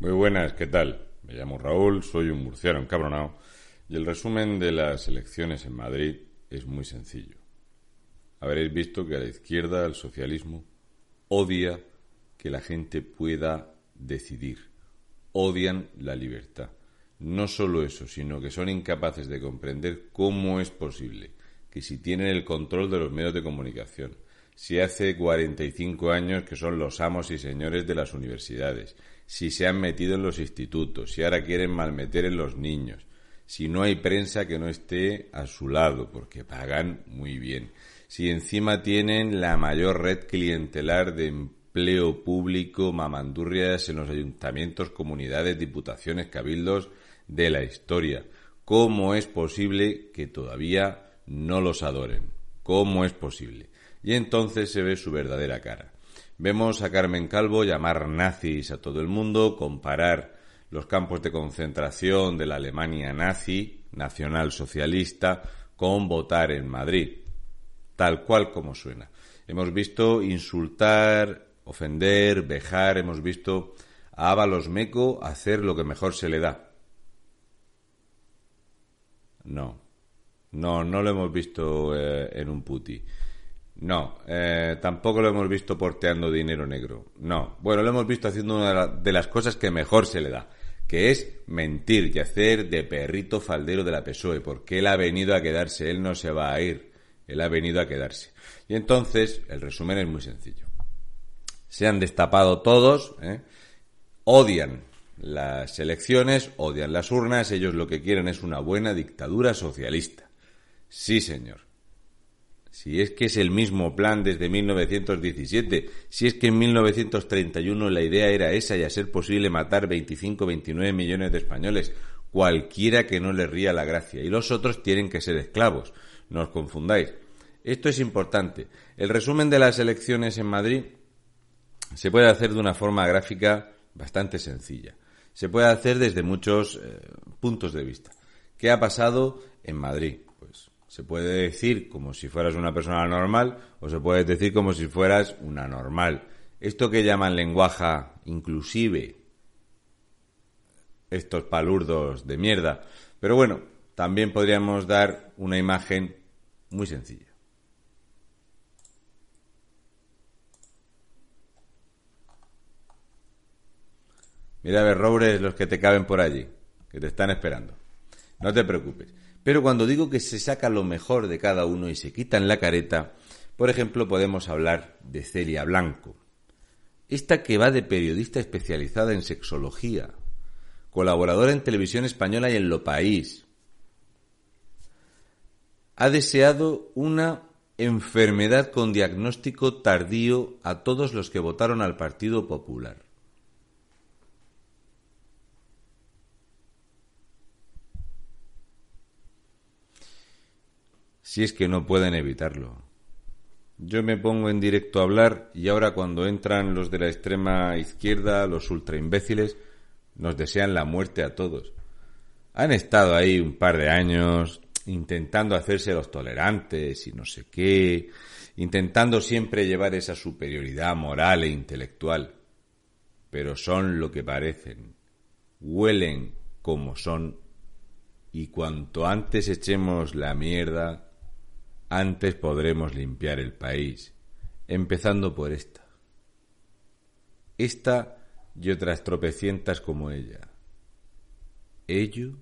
Muy buenas, ¿qué tal? Me llamo Raúl, soy un murciano encabronado y el resumen de las elecciones en Madrid es muy sencillo. Habréis visto que a la izquierda, el socialismo, odia que la gente pueda decidir. Odian la libertad. No solo eso, sino que son incapaces de comprender cómo es posible que si tienen el control de los medios de comunicación, si hace 45 años que son los amos y señores de las universidades, si se han metido en los institutos, si ahora quieren malmeter en los niños, si no hay prensa que no esté a su lado, porque pagan muy bien, si encima tienen la mayor red clientelar de empleo público, mamandurrias en los ayuntamientos, comunidades, diputaciones, cabildos de la historia. ¿Cómo es posible que todavía no los adoren? ¿Cómo es posible? Y entonces se ve su verdadera cara. Vemos a Carmen Calvo llamar nazis a todo el mundo, comparar los campos de concentración de la Alemania nazi, nacional socialista, con votar en Madrid, tal cual como suena. Hemos visto insultar ofender, vejar, hemos visto a Ábalos Meco hacer lo que mejor se le da. No, no, no lo hemos visto eh, en un puti. No, eh, tampoco lo hemos visto porteando dinero negro. No, bueno, lo hemos visto haciendo una de las cosas que mejor se le da, que es mentir y hacer de perrito faldero de la PSOE, porque él ha venido a quedarse, él no se va a ir, él ha venido a quedarse. Y entonces, el resumen es muy sencillo se han destapado todos, ¿eh? odian las elecciones, odian las urnas, ellos lo que quieren es una buena dictadura socialista. Sí, señor. Si es que es el mismo plan desde 1917, si es que en 1931 la idea era esa y a ser posible matar 25 29 millones de españoles, cualquiera que no le ría la gracia, y los otros tienen que ser esclavos, no os confundáis. Esto es importante. El resumen de las elecciones en Madrid se puede hacer de una forma gráfica bastante sencilla. Se puede hacer desde muchos eh, puntos de vista. ¿Qué ha pasado en Madrid? Se puede decir como si fueras una persona normal o se puede decir como si fueras una normal. Esto que llaman lenguaje inclusive, estos palurdos de mierda. Pero bueno, también podríamos dar una imagen muy sencilla. Mira a ver, Roures, los que te caben por allí, que te están esperando. No te preocupes. Pero cuando digo que se saca lo mejor de cada uno y se quitan la careta, por ejemplo, podemos hablar de Celia Blanco. Esta que va de periodista especializada en sexología, colaboradora en televisión española y en Lo País. Ha deseado una enfermedad con diagnóstico tardío a todos los que votaron al Partido Popular. Si es que no pueden evitarlo. Yo me pongo en directo a hablar y ahora cuando entran los de la extrema izquierda, los ultra imbéciles, nos desean la muerte a todos. Han estado ahí un par de años intentando hacerse los tolerantes y no sé qué, intentando siempre llevar esa superioridad moral e intelectual. Pero son lo que parecen, huelen como son, y cuanto antes echemos la mierda, antes podremos limpiar el país, empezando por esta. Esta y otras tropecientas como ella. Ello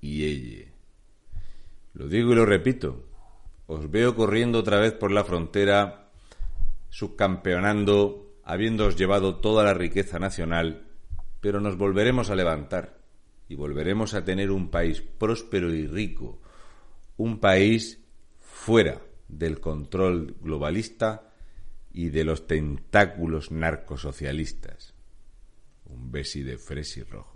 y ella. Lo digo y lo repito. Os veo corriendo otra vez por la frontera, subcampeonando, habiéndoos llevado toda la riqueza nacional, pero nos volveremos a levantar y volveremos a tener un país próspero y rico, un país fuera del control globalista y de los tentáculos narcosocialistas. Un besi de fresi rojos.